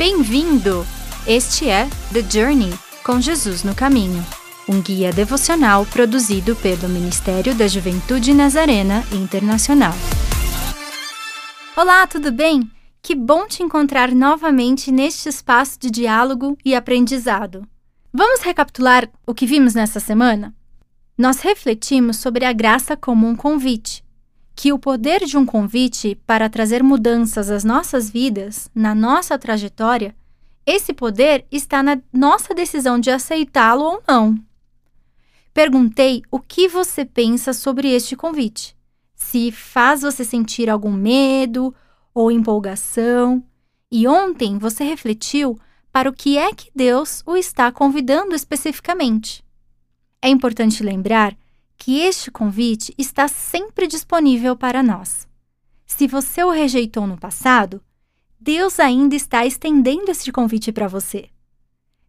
Bem-vindo! Este é The Journey com Jesus no Caminho, um guia devocional produzido pelo Ministério da Juventude Nazarena Internacional. Olá, tudo bem? Que bom te encontrar novamente neste espaço de diálogo e aprendizado. Vamos recapitular o que vimos nessa semana? Nós refletimos sobre a graça como um convite que o poder de um convite para trazer mudanças às nossas vidas, na nossa trajetória, esse poder está na nossa decisão de aceitá-lo ou não. Perguntei o que você pensa sobre este convite. Se faz você sentir algum medo ou empolgação. E ontem você refletiu para o que é que Deus o está convidando especificamente. É importante lembrar que este convite está sempre disponível para nós. Se você o rejeitou no passado, Deus ainda está estendendo este convite para você.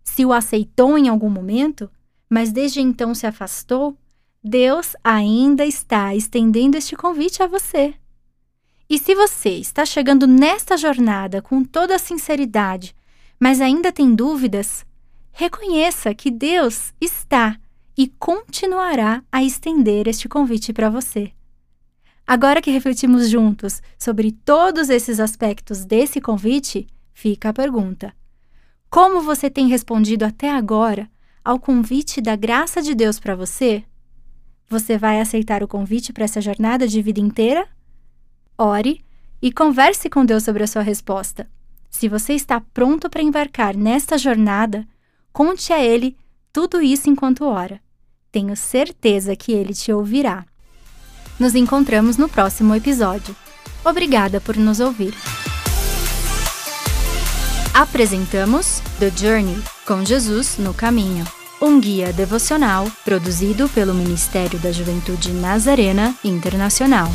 Se o aceitou em algum momento, mas desde então se afastou, Deus ainda está estendendo este convite a você. E se você está chegando nesta jornada com toda a sinceridade, mas ainda tem dúvidas, reconheça que Deus está e continuará a estender este convite para você. Agora que refletimos juntos sobre todos esses aspectos desse convite, fica a pergunta: Como você tem respondido até agora ao convite da graça de Deus para você? Você vai aceitar o convite para essa jornada de vida inteira? Ore e converse com Deus sobre a sua resposta. Se você está pronto para embarcar nesta jornada, conte a Ele tudo isso enquanto ora. Tenho certeza que ele te ouvirá. Nos encontramos no próximo episódio. Obrigada por nos ouvir. Apresentamos The Journey com Jesus no Caminho, um guia devocional produzido pelo Ministério da Juventude Nazarena Internacional.